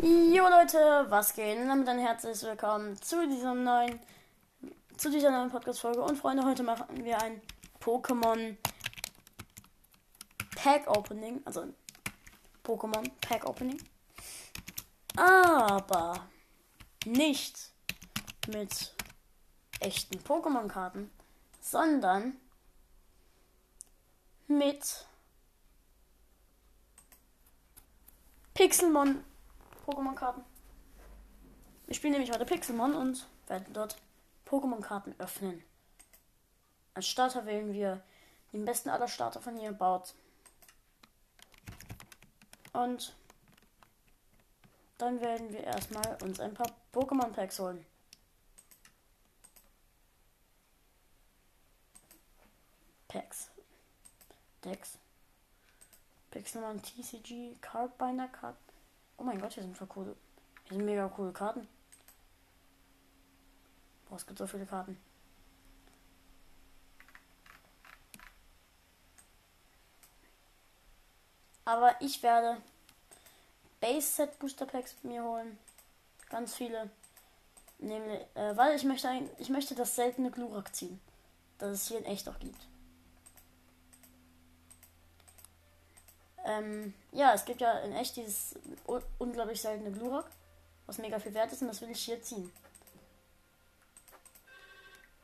Jo Leute, was geht? Und damit ein herzliches Willkommen zu diesem neuen, zu dieser neuen Podcast-Folge. Und Freunde, heute machen wir ein Pokémon Pack Opening. Also Pokémon Pack Opening. Aber nicht mit echten Pokémon-Karten, sondern mit Pixelmon Pokémon-Karten. Wir spielen nämlich heute Pixelmon und werden dort Pokémon-Karten öffnen. Als Starter wählen wir den besten aller Starter von hier baut. Und dann werden wir erstmal uns ein paar Pokémon-Packs holen. Packs. Decks. Pixelmon TCG Cardbinder Card. Oh mein Gott, hier sind voll coole. Hier sind mega coole Karten. Boah, es gibt so viele Karten. Aber ich werde Base Set Booster Packs mir holen. Ganz viele. Nämlich, äh, weil ich möchte, ein, ich möchte das seltene Glurak ziehen. Das es hier in echt auch gibt. Ähm, ja, es gibt ja in echt dieses unglaublich seltene Glurak, was mega viel wert ist und das will ich hier ziehen.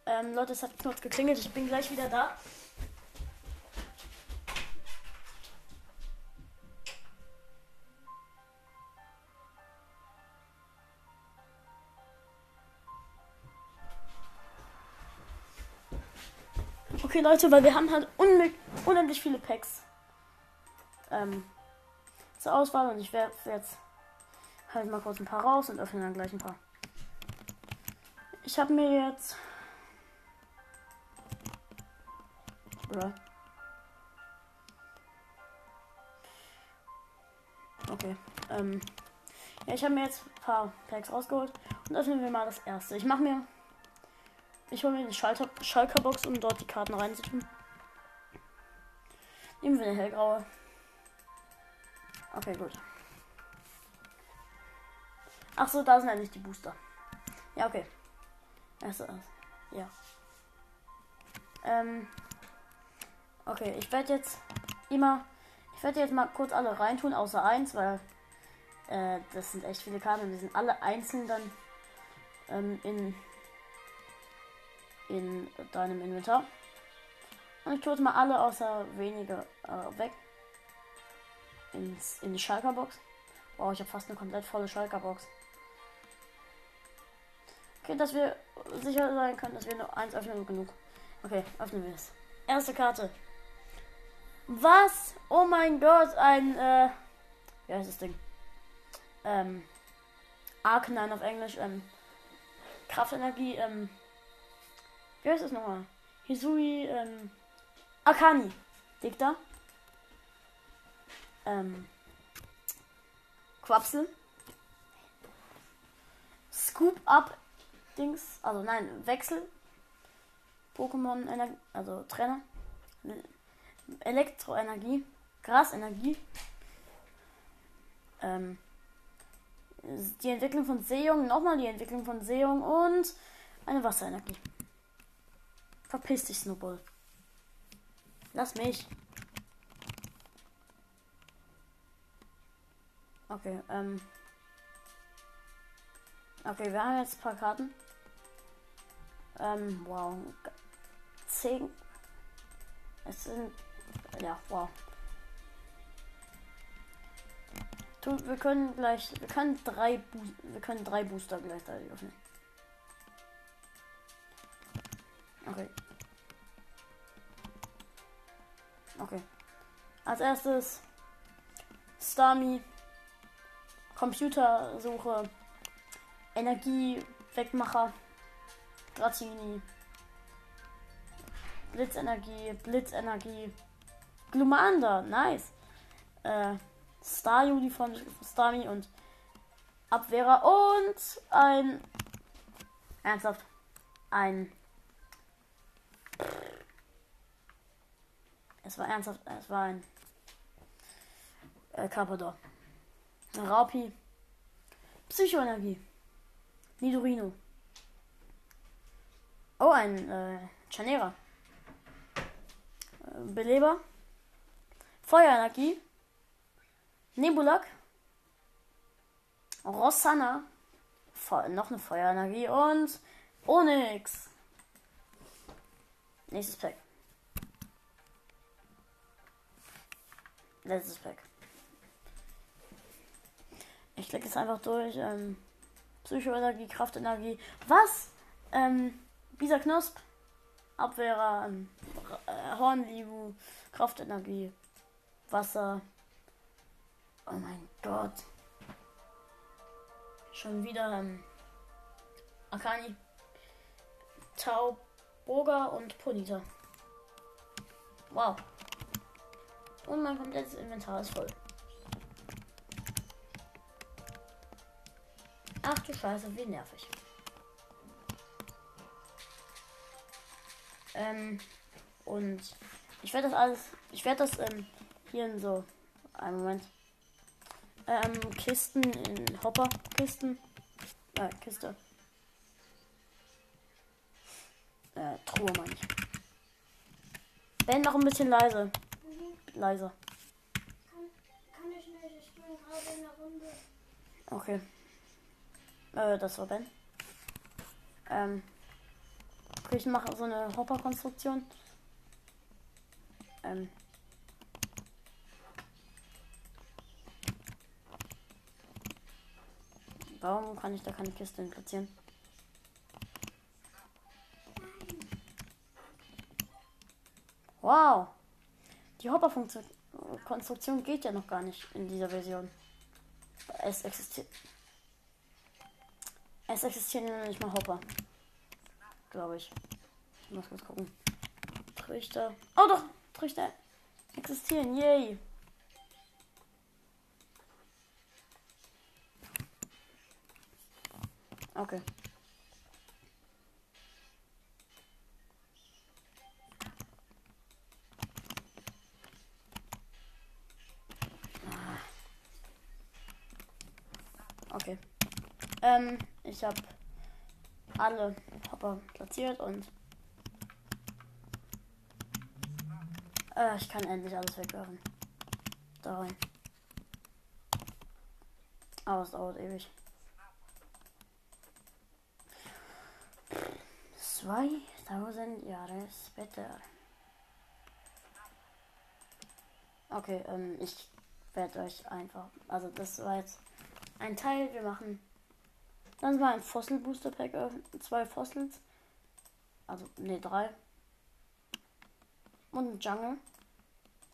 Ähm, Leute, es hat kurz geklingelt, ich bin gleich wieder da. Okay, Leute, weil wir haben halt unendlich viele Packs ähm, zur Auswahl und ich werde jetzt halt mal kurz ein paar raus und öffne dann gleich ein paar. Ich habe mir jetzt. Oder? Okay. Ähm. Ja, ich habe mir jetzt ein paar Packs rausgeholt und öffnen wir mal das erste. Ich mache mir. Ich hole mir die Schalter Schalkerbox, um dort die Karten reinzutun. Nehmen wir eine hellgraue. Okay, gut. Ach so, da sind eigentlich die Booster. Ja, okay. Erste, ja. Ähm. Okay, ich werde jetzt immer. Ich werde jetzt mal kurz alle reintun, außer eins, weil äh, das sind echt viele Karten die sind alle einzeln dann ähm, in in deinem Inventar. Und ich tue jetzt mal alle außer wenige äh, weg ins, in die Schalker-Box. Wow, ich habe fast eine komplett volle Schalker-Box. Okay, dass wir sicher sein können, dass wir nur eins öffnen genug. Okay, öffnen wir es. Erste Karte. Was? Oh mein Gott, ein, äh, wie heißt das Ding? Ähm, Arcanine auf Englisch, ähm, Kraftenergie, ähm, wie heißt das nochmal? Hisui, ähm, Akani. Dicta ähm, Quapsel. Scoop Up Dings, also nein, Wechsel. Pokémon Energie, also Trainer. Elektroenergie, Grasenergie. Ähm, die Entwicklung von Seeung, nochmal die Entwicklung von Seeung und eine Wasserenergie. Verpiss dich, Snowball. Lass mich. Okay, ähm. Okay, wir haben jetzt ein paar Karten. Ähm, wow. Zehn. Es sind. Ja, wow. Wir können gleich. Wir können drei wir können drei Booster gleichzeitig öffnen. Okay. Okay. Als erstes Starmie. Computersuche, Energiewegmacher, Gratini, Blitzenergie, Blitzenergie, Glumanda, nice. Äh, Star Juli von Starmie und Abwehrer und ein ernsthaft ein es war ernsthaft es war ein äh, Carpador. Raupi, Psychoenergie. Nidorino. Oh, ein äh, Chanera. Äh, Beleber. Feuerenergie. Nebulak. Rosanna. Fe noch eine Feuerenergie und Onyx. Nächstes Pack. Letztes Pack. Ich klicke jetzt einfach durch. Ähm, Psychoenergie, Kraftenergie. Was? Ähm, Bisa Knosp. Abwehrer. Ähm, äh, Hornlibu. Kraftenergie. Wasser. Oh mein Gott. Schon wieder ähm, Akani. Tau. Boga und Ponita. Wow. Und mein komplettes Inventar ist voll. Ach du Scheiße, wie nervig. Ähm, und ich werde das alles, ich werde das ähm, hier in so, einen Moment, ähm, Kisten, in Hopper-Kisten, äh, Kiste, äh, Truhe meine ich. Ben, noch ein bisschen leise. Mhm. Leiser. Kann, kann ich nicht, ich bin gerade in der Runde. Okay. Äh, das war Ben. Ähm. Ich mache so eine Hopper-Konstruktion. Ähm. Warum kann ich da keine Kiste hin platzieren? Wow! Die Hopper-Konstruktion geht ja noch gar nicht in dieser Version. Es existiert. Es existieren ja nicht mal Hopper. Glaube ich. Ich muss kurz gucken. Trichter. Oh doch! Trichter existieren. Yay! Okay. Ähm, ich habe alle Hopper platziert und äh, ich kann endlich alles wegwerfen. Da rein. Aber es dauert ewig. 2000 Jahre später. Okay, ähm, ich werde euch einfach. Also, das war jetzt ein Teil. Wir machen dann mal ein Fossil Booster Pack öffnen. Zwei Fossils. Also, ne, drei. Und ein Jungle.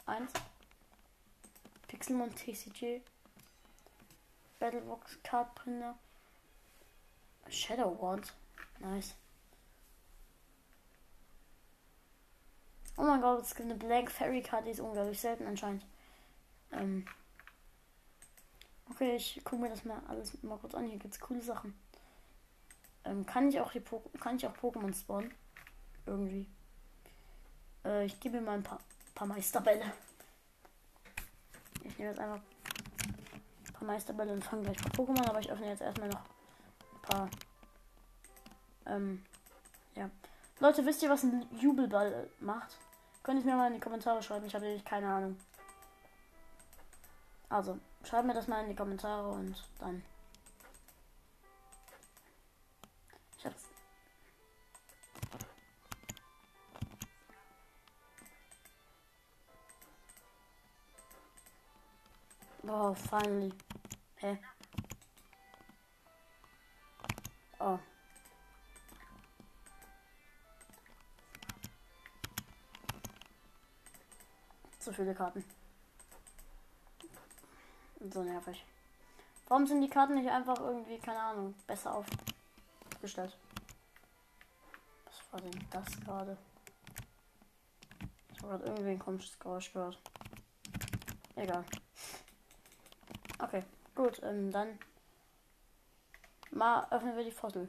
Eins. Pixelmon TCG. Battlebox Card Printer. Shadow Wand. Nice. Oh mein Gott, es gibt eine Blank Fairy Card, die ist unglaublich selten anscheinend. Ähm okay, ich gucke mir das mal alles mal kurz an. Hier gibt's coole Sachen. Ähm, kann ich auch die po kann ich auch Pokémon spawnen? Irgendwie. Äh, ich gebe mir mal ein paar, paar Meisterbälle. Ich nehme jetzt einfach ein paar Meisterbälle und fange gleich mit Pokémon, aber ich öffne jetzt erstmal noch ein paar. Ähm, ja. Leute, wisst ihr, was ein Jubelball macht? Könnt ihr mir mal in die Kommentare schreiben. Ich habe nämlich keine Ahnung. Also, schreibt mir das mal in die Kommentare und dann. Ich hab's. Oh, finally. Hä? Oh. Zu viele Karten. So nervig. Warum sind die Karten nicht einfach irgendwie, keine Ahnung, besser aufgestellt? Was war denn das gerade? Ich habe gerade irgendwie ein komisches Geräusch gehört. Egal. Okay, gut, ähm, dann mal öffnen wir die Fossil.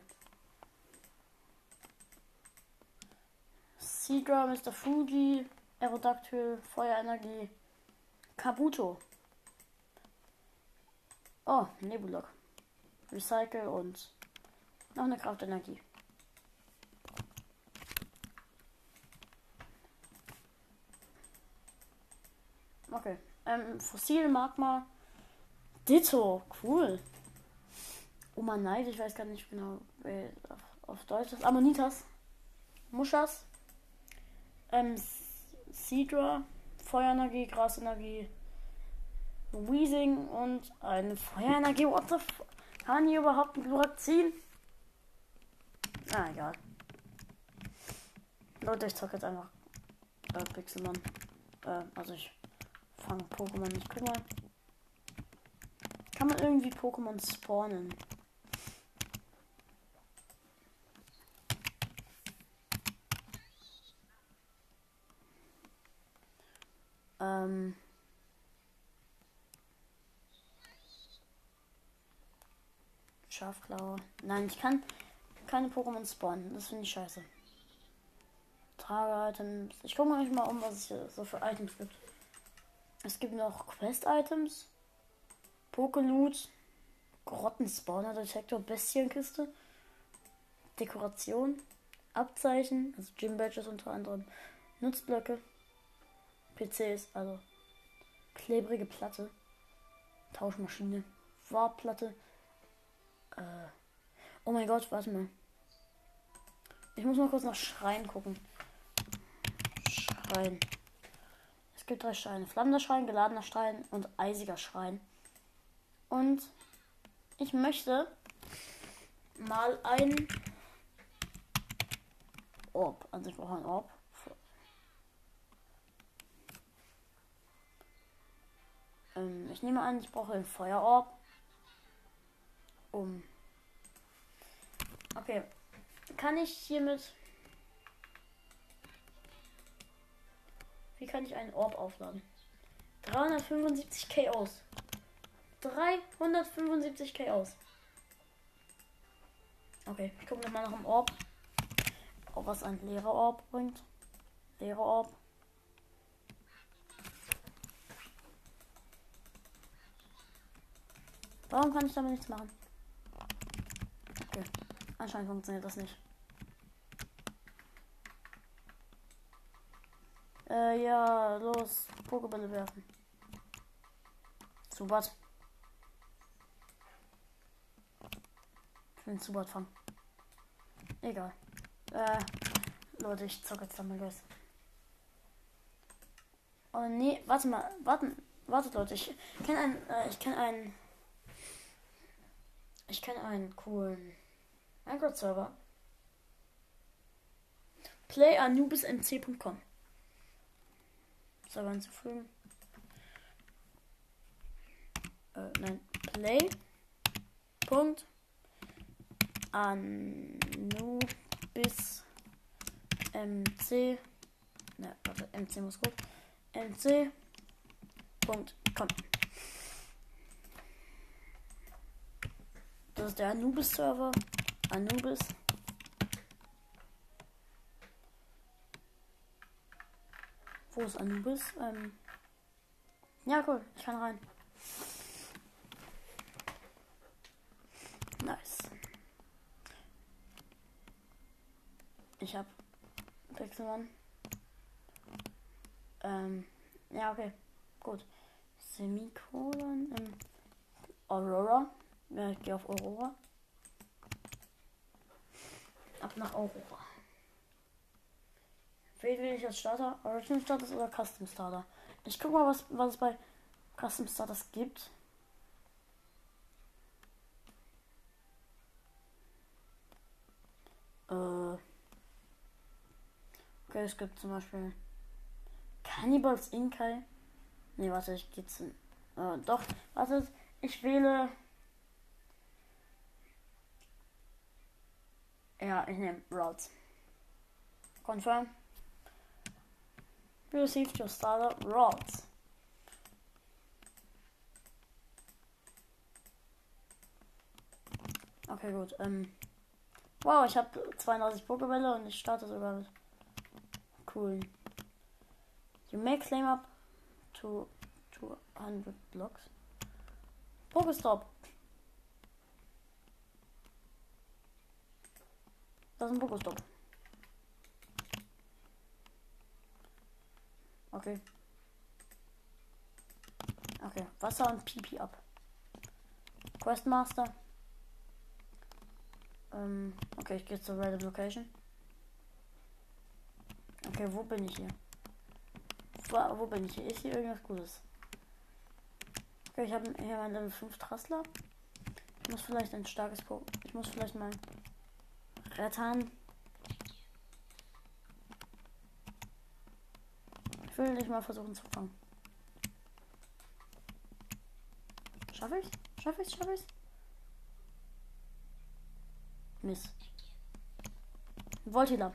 Seagull, Mr. Fuji, Aerodactyl, Feuerenergie, Kabuto. Oh, Nebulok. Recycle und noch eine Kraftenergie. Okay. Ähm, Fossil Magma. Ditto. Cool. Oma Neid, ich weiß gar nicht genau, wer auf, auf Deutsch ist. Ammonitas. Muschas. Ähm, Sidra. Feuerenergie, Grasenergie. Weezing und eine Feuerenergie. What the f Kann hier überhaupt einen Glurak ziehen? Ah, egal. Leute, ich zocke jetzt einfach äh, Pixelmann. Äh, also ich fange Pokémon nicht. Guck mal. Kann man irgendwie Pokémon spawnen? Ähm. Schafklaue. Nein, ich kann keine Pokémon spawnen. Das finde ich scheiße. Trage-Items. Ich gucke mal mal um, was es hier so für Items gibt. Es gibt noch Quest-Items. Pokeloot. Grotten-Spawner-Detektor. Bestienkiste. Dekoration. Abzeichen. Also Gym-Badges unter anderem. Nutzblöcke. PCs, also klebrige Platte. Tauschmaschine. Warplatte. Äh. Oh mein Gott, warte mal. Ich muss mal kurz nach Schrein gucken. Schrein. Es gibt drei Steine. Flammender Schrein, geladener Schrein und eisiger Schrein. Und ich möchte mal ein Orb. Also ich brauche ein Orb. Ähm, ich nehme an, ich brauche ein Feuerorb. Um. Okay. Kann ich hiermit. Wie kann ich einen Orb aufladen? 375 K aus. 375 K aus. Okay, ich gucke nochmal nach dem Orb. Ob was ein leerer Orb bringt. Leerer Orb. Warum kann ich damit nichts machen? Okay. Anscheinend funktioniert das nicht. Äh, ja, los. Pokebälle werfen. Zubat. Ich will Zubat fangen. Egal. Äh, Leute, ich zocke jetzt mal los. Oh nee, warte mal, warten, wartet Leute, ich kenne einen, äh, ich kenne einen ich kenne einen coolen Minecraft-Server. playanubismc.com Server hinzufügen. Äh, nein, play. Punkt. Anubis mc. Ne, warte, mc muss gut. mc.com Das ist der Anubis-Server. Anubis. Wo ist Anubis? Ähm ja, cool. Ich kann rein. Nice. Ich hab Pixelmann. Ähm, ja, okay. Gut. Semikolon. Ähm, Aurora. Ja, ich gehe auf Aurora. Ab nach Aurora. Wen will ich als Starter? Original Starters oder Custom Starter? Ich guck mal, was, was es bei Custom Starters gibt. Äh. Okay, es gibt zum Beispiel Cannibals Inkai. Ne, warte, ich geht's. Äh, doch, warte, ich wähle Ja, ich nehme Routes. Confirm. You received your starter routes. Okay, gut. Ähm. Wow, ich habe 32 Pokébälle und ich starte sogar mit. Cool. You may claim up to 200 blocks. Pokestop. Das ist ein Pokostop. Okay. Okay, Wasser und Pipi ab. Questmaster. Ähm, okay, ich gehe zur Random Location. Okay, wo bin ich hier? Wo, wo bin ich hier? Ist hier irgendwas Gutes? Okay, ich habe hier mein Level 5 Trassler. Ich muss vielleicht ein starkes Po. Ich muss vielleicht mal rettern. Ich will nicht mal versuchen zu fangen. Schaffe ich? Schaffe ich? Schaffe ich? Miss. Voltila.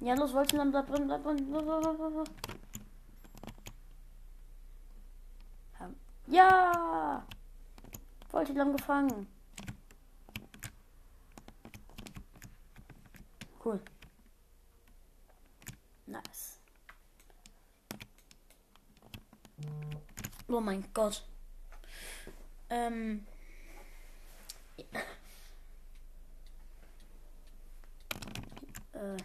Ja, los, Voltila, bleib drin, bleib drin. Ja! Voltila gefangen. Cool. Nice. Oh mein Gott. Ähm. Äh,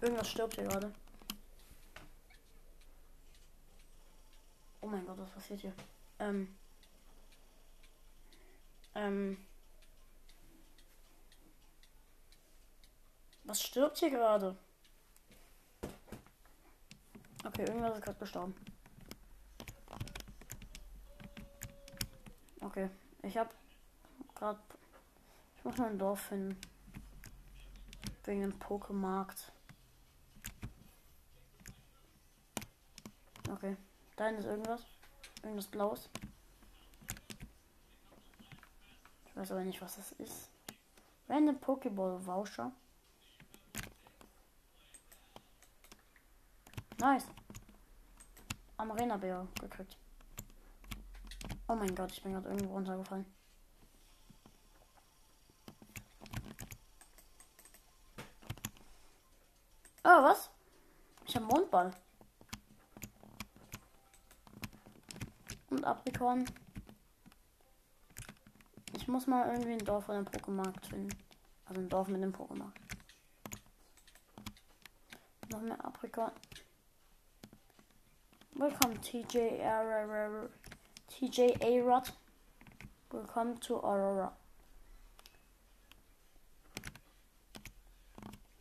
irgendwas stirbt hier gerade. Oh mein Gott, was passiert hier? Ähm. Ähm. Was stirbt hier gerade? Okay, irgendwas ist gerade gestorben. Okay, ich hab gerade. Ich muss ein Dorf finden. Wegen dem Pokemarkt. Okay, da ist irgendwas. Irgendwas Blaues. Ich weiß aber nicht, was das ist. Random Pokéball Voucher. Nice. Am Arena-Bär gekriegt. Oh mein Gott, ich bin gerade irgendwo runtergefallen. Oh, was? Ich habe Mondball. Und Aprikon. Muss mal irgendwie ein Dorf oder einen Pokémarkt finden. Also ein Dorf mit einem Pokémarkt. Noch mehr Aprikon. Welcome TJ. TJ A-Rod. Willkommen to Aurora.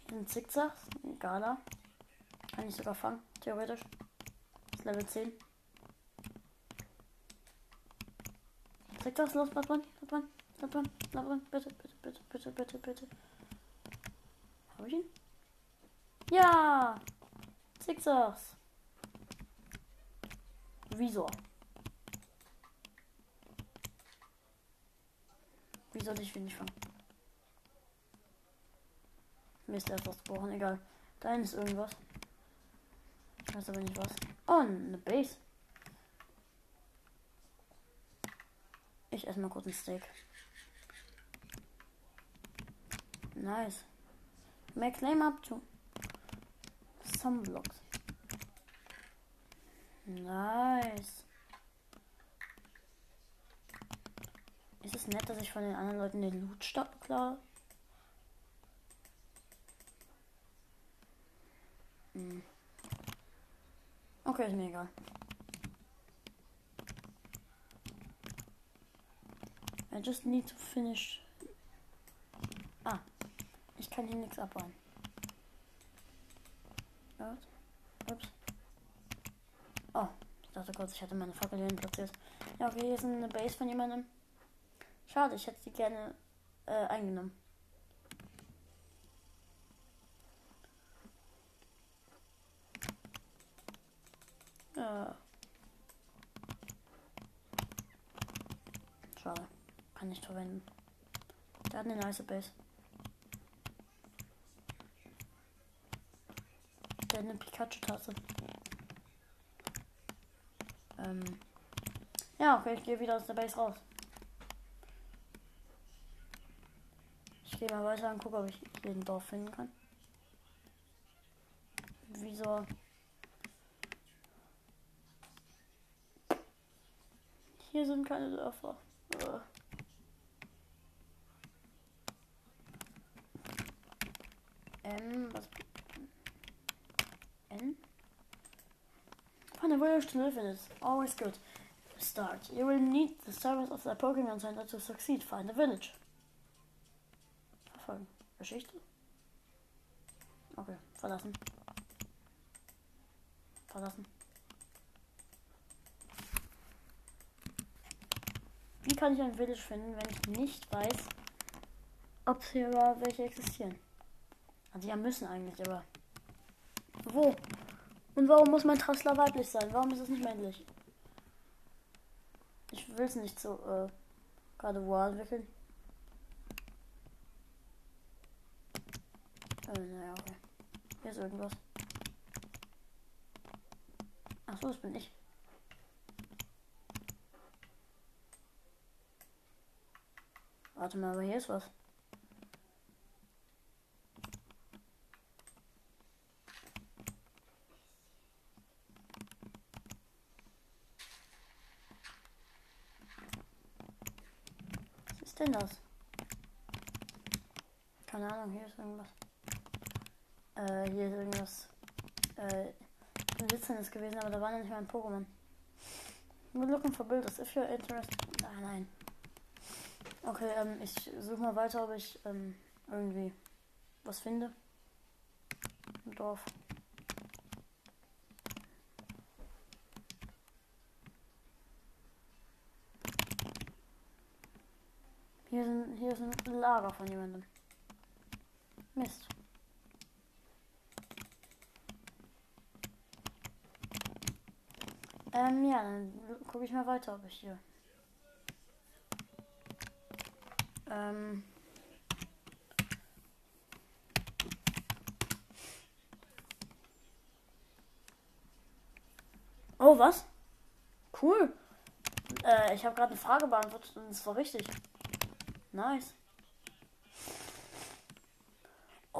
Hier sind Zickzacks. Gala. Kann ich sogar fangen, theoretisch. Ist Level 10. Zickzacks, los, bleib dran, bleib dran, bleib dran. Bitte, bitte, bitte, bitte, bitte, bitte. Hab ich ihn? Ja! Zickzacks. Visor. Wie soll ich wenig fangen? Mist, er ist ausgebrochen, egal. Da ist irgendwas. Ich weiß aber nicht was. Oh, eine Base. Ich esse mal kurz ein Steak. Nice. May claim up to some blocks. Nice. Ist es nett, dass ich von den anderen Leuten den Loot stopp klar? Hm. Okay, ist mir egal. I just need to finish. Ich kann hier nichts abbauen. Ups. Oh, ich dachte kurz, ich hatte meine Fackel hier platziert. Ja, okay, hier ist eine Base von jemandem. Schade, ich hätte sie gerne äh, eingenommen. Ja. Schade. Kann nicht verwenden. Der hat eine nice Base. Der hat eine Pikachu-Tasse. Ähm. Ja, okay, ich gehe wieder aus der Base raus. Ich gehe mal weiter und gucke, ob ich jeden Dorf finden kann. Wieso? Hier sind keine Dörfer. Äh. Village to live in is always good. Start. You will need the service of the Pokemon Center to succeed. Find a village. Verfolgen. Geschichte? Okay, verlassen. Verlassen. Wie kann ich ein Village finden, wenn ich nicht weiß, ob hier überhaupt welche existieren? Also ja müssen eigentlich, aber wo? Und warum muss mein Trassler weiblich sein? Warum ist es nicht männlich? Ich will es nicht so äh, gerade wo entwickeln. Äh, naja, okay. Hier ist irgendwas. Achso, das bin ich. Warte mal, aber hier ist was. Was ist denn das? Keine Ahnung, hier ist irgendwas. Äh, hier ist irgendwas. Äh, Blitzendes gewesen, aber da war nicht mal ein Pokémon. We're looking for builders. If you're interested. Ah, nein. Okay, ähm, ich suche mal weiter, ob ich ähm, irgendwie was finde. Im Dorf. Hier, sind, hier ist ein Lager von jemandem. Mist. Ähm, ja, dann gucke ich mal weiter, ob ich hier. Ähm. Oh, was? Cool. Äh, ich habe gerade eine Frage beantwortet und es war richtig. Nice.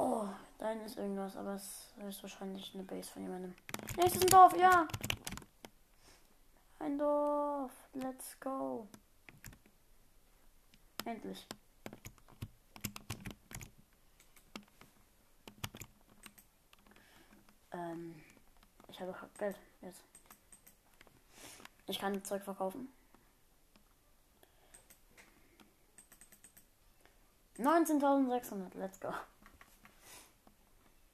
Oh, da ist irgendwas, aber es ist wahrscheinlich eine Base von jemandem. Nee, es ist ein Dorf, ja. Ein Dorf. Let's go. Endlich. Ähm, ich habe Geld jetzt. Ich kann Zeug verkaufen. 19.600, let's go.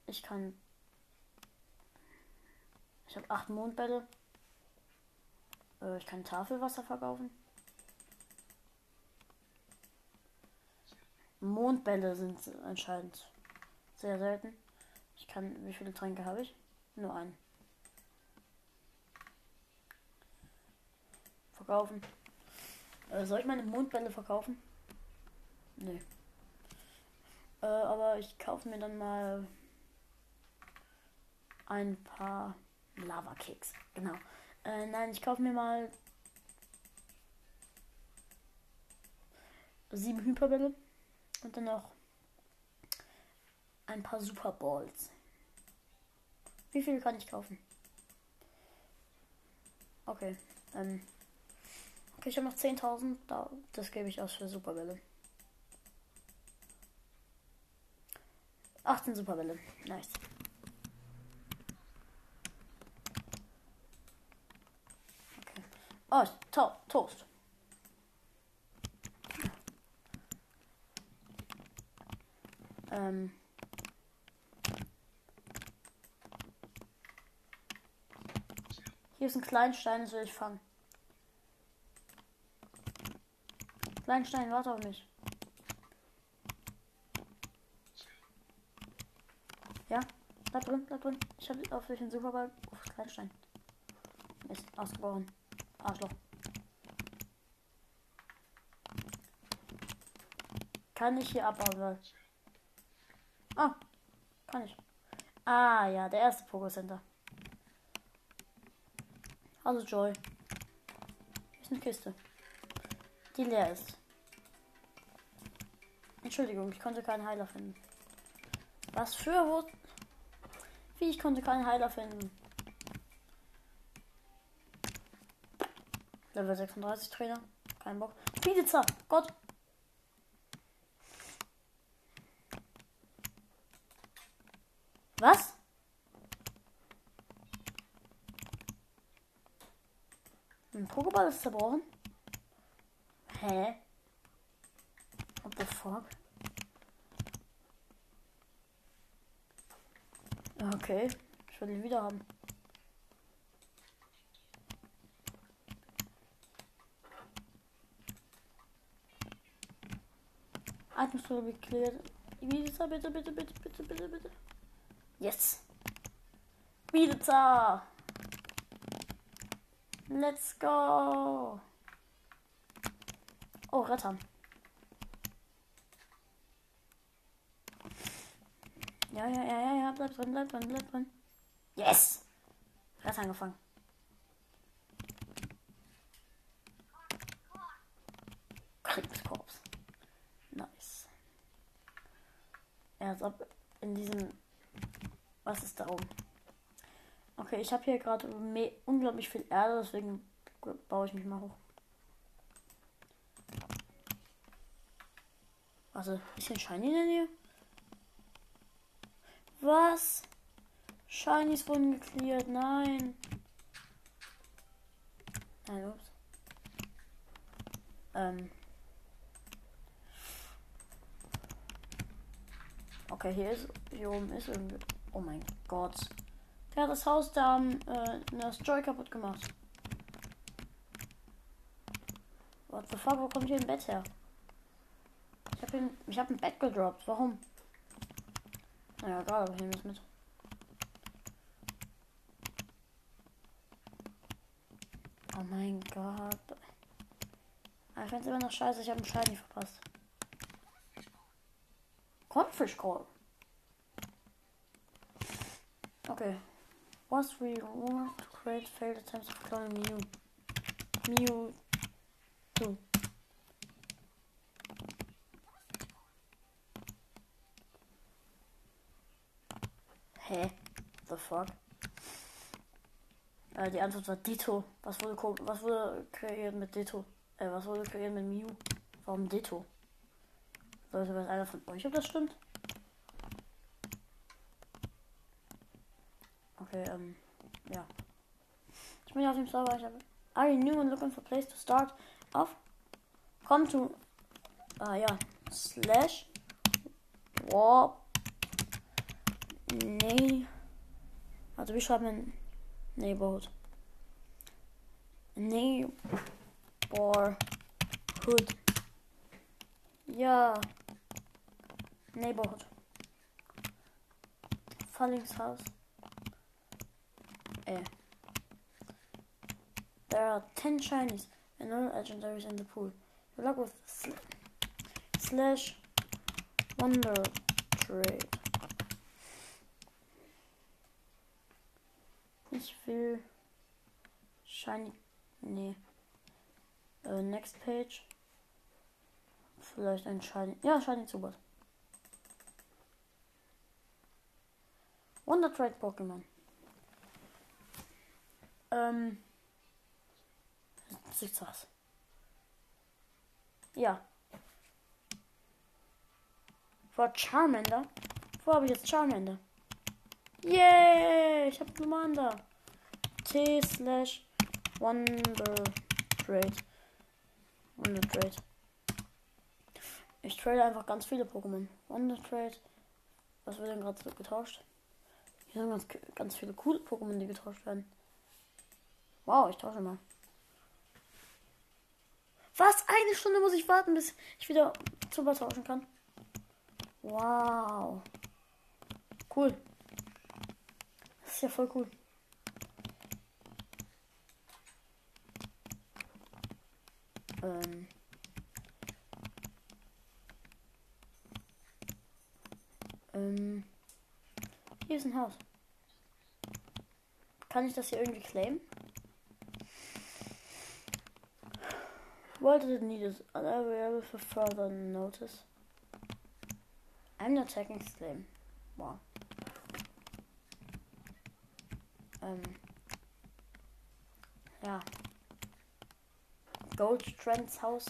Ich kann. Ich habe acht Mondbälle. Äh, ich kann Tafelwasser verkaufen. Mondbälle sind anscheinend sehr selten. Ich kann. Wie viele Tränke habe ich? Nur einen. Verkaufen. Äh, soll ich meine Mondbälle verkaufen? Nee. Äh, aber ich kaufe mir dann mal ein paar Lava-Kicks. Genau. Äh, nein, ich kaufe mir mal sieben Hyperbälle und dann noch ein paar Super Balls. Wie viel kann ich kaufen? Okay. Ähm. Okay, ich habe noch 10.000. Da, das gebe ich aus für Superbälle. 18 Superbälle. Nice. Okay. Oh, to Toast. Ähm. Hier ist ein Kleinstein, das will ich fangen. Kleinstein, warte auf mich. Ja, bleib drin, bleib drin. Ich habe auf durch den Superball. Uff, Kleinstein. Ist ausgebrochen. Arschloch. Kann ich hier abbauen, weil. Ah, kann ich. Ah, ja, der erste Pogo Center. Also Joy. Ist eine Kiste. Die leer ist. Entschuldigung, ich konnte keinen Heiler finden. Was für wo? Wie ich konnte keinen Heiler finden. Level 36 Trainer. Kein Bock. Pizza. Gott. Was? Ein Pokéball ist zerbrochen. Hä? What the fuck? Okay, ich will ihn wieder haben. Be cleared. Ibiza, bitte, bitte, bitte, bitte, bitte, bitte. Yes. Ibiza. Let's go. Oh, Rettern. Ja, ja, ja, ja, ja, bleib drin, bleib drin, bleib drin. Yes! Rettern gefangen. Kriegskorps. Nice. Ja, als ob in diesem. Was ist da oben? Okay, ich habe hier gerade unglaublich viel Erde, deswegen baue ich mich mal hoch. Also, bisschen shiny in der Nähe. Was? Shinies wurden geklärt. Nein. Nein, ups. Ähm. Okay, hier ist, hier oben ist irgendwie. Oh mein Gott. Der hat das Haus da am äh, Joy kaputt gemacht. What the fuck, wo kommt hier ein Bett her? Ich hab, ihn, ich hab ein Bett gedroppt. Warum? Naja, egal, aber ich nehme es mit. Oh mein Gott. Ah, ich finde es immer noch scheiße, ich habe einen Shiny verpasst. Codfish Call. Okay. Was we want to create failed attempts of cloning Mew. Mew 2. Hä? The fuck? Äh, die Antwort war Ditto. Was wurde, was wurde kreiert mit Ditto? Äh, was wurde kreiert mit Mew? Warum Ditto? Sollte was einer von euch, ob das stimmt? Okay, ähm, ja. Ich bin auf dem Server. Ich habe. Are you new and looking for place to start? Auf. Komm to. Ah ja. Slash. Warp. Nee. Also wir schreiben Neighborhood. Neighborhood. Ja. Neighborhood. Fallingshaus. Eh. There are 10 shinies and no legendaries in the pool. Good luck with sl slash wonder trade. Ich will shiny. Nee. Uh, next page. Vielleicht ein shiny. Ja, shiny Zubat. Wonder Trade Pokémon. Ähm. Was? Ja. Vor Charmander? Wo habe ich jetzt Charmander? Yay! Ich habe Commander. T slash Wonder Trade. Wonder Trade. Ich trade einfach ganz viele Pokémon. Wonder Trade. Was wird denn gerade so getauscht? Hier sind ganz, ganz viele coole Pokémon, die getauscht werden. Wow, ich tausche mal. Was? Eine Stunde muss ich warten, bis ich wieder zu tauschen kann. Wow. Cool. Das ist ja voll cool. Ähm. Ähm. Hier ist ein Haus. Kann ich das hier irgendwie claimen? What did it need is unavailable for further notice. I'm not checking claim. Wow. Ähm. Ja. Gold Trends Haus.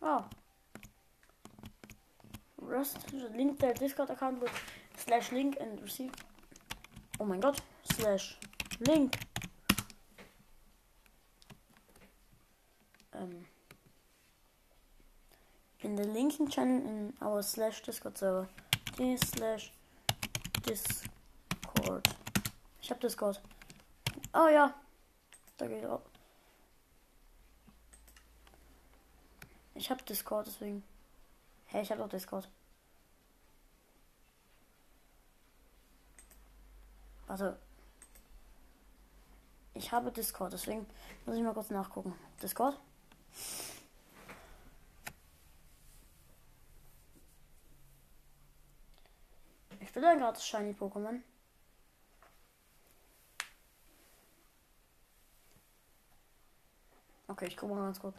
Oh. Rust, link der Discord-Account wird slash link and receive. Oh mein Gott, slash link. Ähm. In the linking channel in our slash Discord server. D slash Discord. Ich hab Discord. Oh ja. Da geht auch. Ich hab Discord, deswegen. Hey, ich hab doch Discord. Also. Ich habe Discord, deswegen muss ich mal kurz nachgucken. Discord? Ich will ein gratis Shiny Pokémon. Okay, ich gucke mal ganz kurz,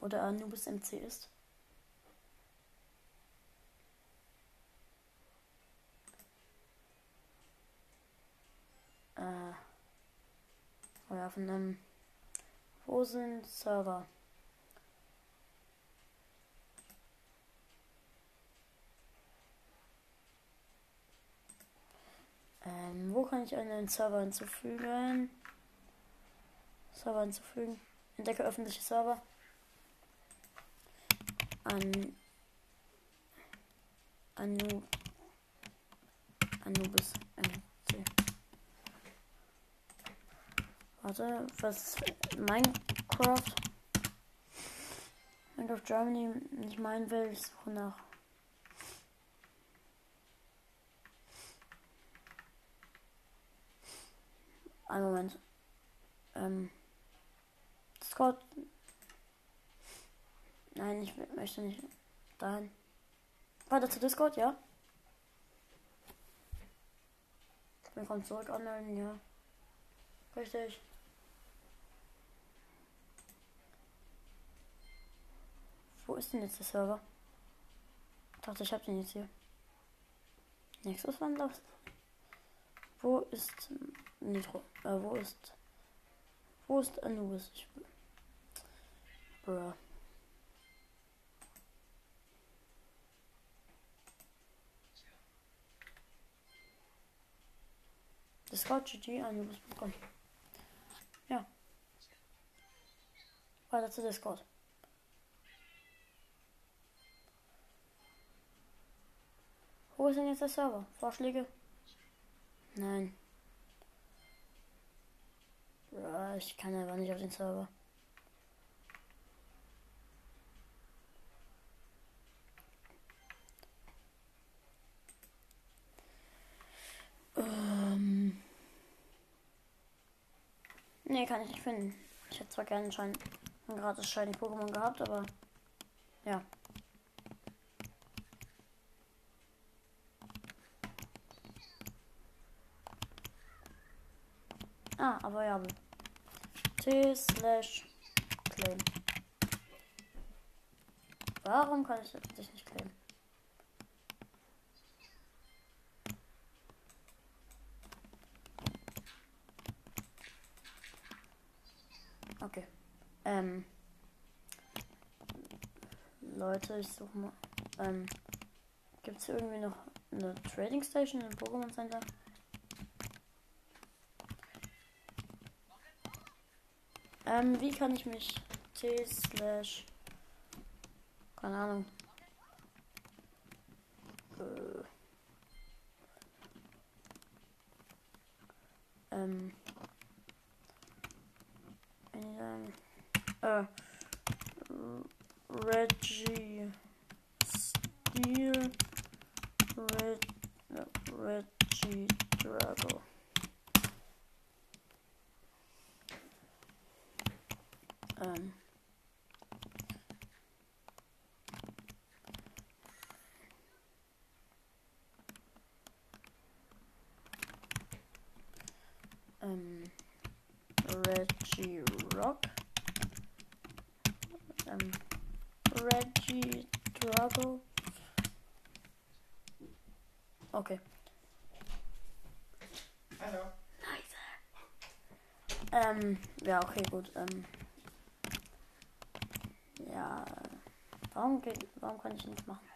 wo der Anubis MC ist. Ja, von einem. Wo sind Server? Ähm, wo kann ich einen Server hinzufügen? Server hinzufügen. Entdecke öffentliche Server. An Anu Anubis MC. Warte, was Minecraft? Minecraft Germany nicht meinen will, ich suche nach. Einen Moment. Ähm. Discord. Nein, ich möchte nicht dahin. Weiter zu Discord, ja? Willkommen zurück anmelden, ja. Richtig. Wo ist denn jetzt der Server? Ich dachte, ich hab den jetzt hier. Nächstes Wandler. Wo ist Nitro? Äh, wo ist. Wo ist Anubis? Ich, bruh. Discord GG Anubis bekommen. Ja. Weiter zu Discord. Wo ist denn jetzt der Server? Vorschläge? Nein. Ich kann aber nicht auf den Server. Ähm. Nee, kann ich nicht finden. Ich hätte zwar gerne einen gratis Shiny Pokémon gehabt, aber ja. Ah, aber ja. T slash claim. Warum kann ich dich nicht claimen? Okay. Ähm. Leute, ich suche mal. Ähm. Gibt es irgendwie noch eine Trading Station im Pokémon Center? Ähm, wie kann ich mich T slash keine Ahnung. Äh, ähm. Ähm, äh, Reggie Steel Reg, Reggie Drago. Ähm. Ähm, Reggie Rock. Ähm, Reggie Drago. Okay. Hallo. Nein. Ähm, ja, okay, gut. Ähm, ja, warum geht, warum kann ich nichts machen?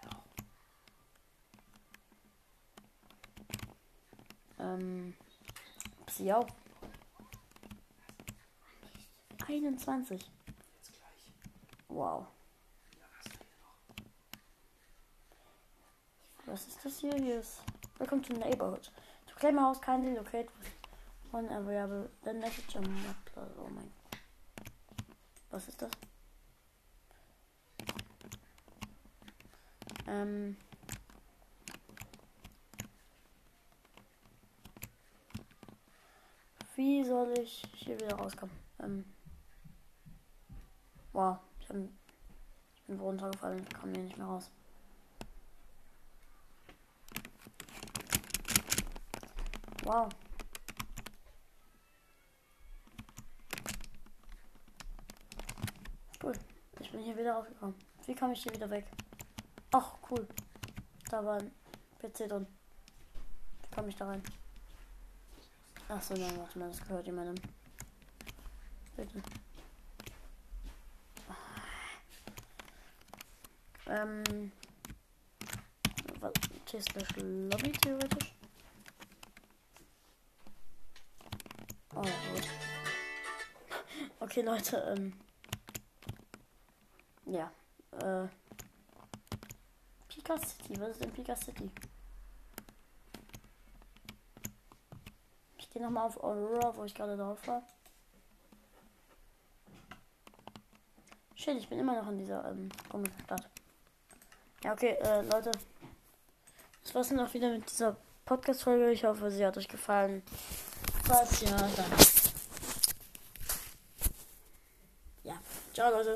Ähm, Psiau. 21. Wow. Was ist das hier? Hier ist Welcome to Neighborhood. To claim a house kindly locate one available then message on map. Oh mein. Was ist das? Ähm. Wie soll ich hier wieder rauskommen? Ähm. Wow, ich, hab, ich bin runtergefallen, kam hier nicht mehr raus. Wow. Cool. Ich bin hier wieder rausgekommen. Wie komme ich hier wieder weg? Ach, cool. Da war ein PC drin. Wie komme ich da rein? Ach so, nein, warte mal, das gehört jemandem. Bitte. Ähm. Was? T-Slash Lobby theoretisch? Oh, gut. Okay, Leute, ähm. Ja. Äh. Pika City, was ist denn Pika City? Ich gehe nochmal auf Aurora, wo ich gerade drauf war. Shit, ich bin immer noch in dieser ähm, komischen Stadt. Ja, okay, äh, Leute. Das war's dann auch wieder mit dieser Podcast-Folge. Ich hoffe, sie hat euch gefallen. Falls ja, dann. Ja, ciao, Leute.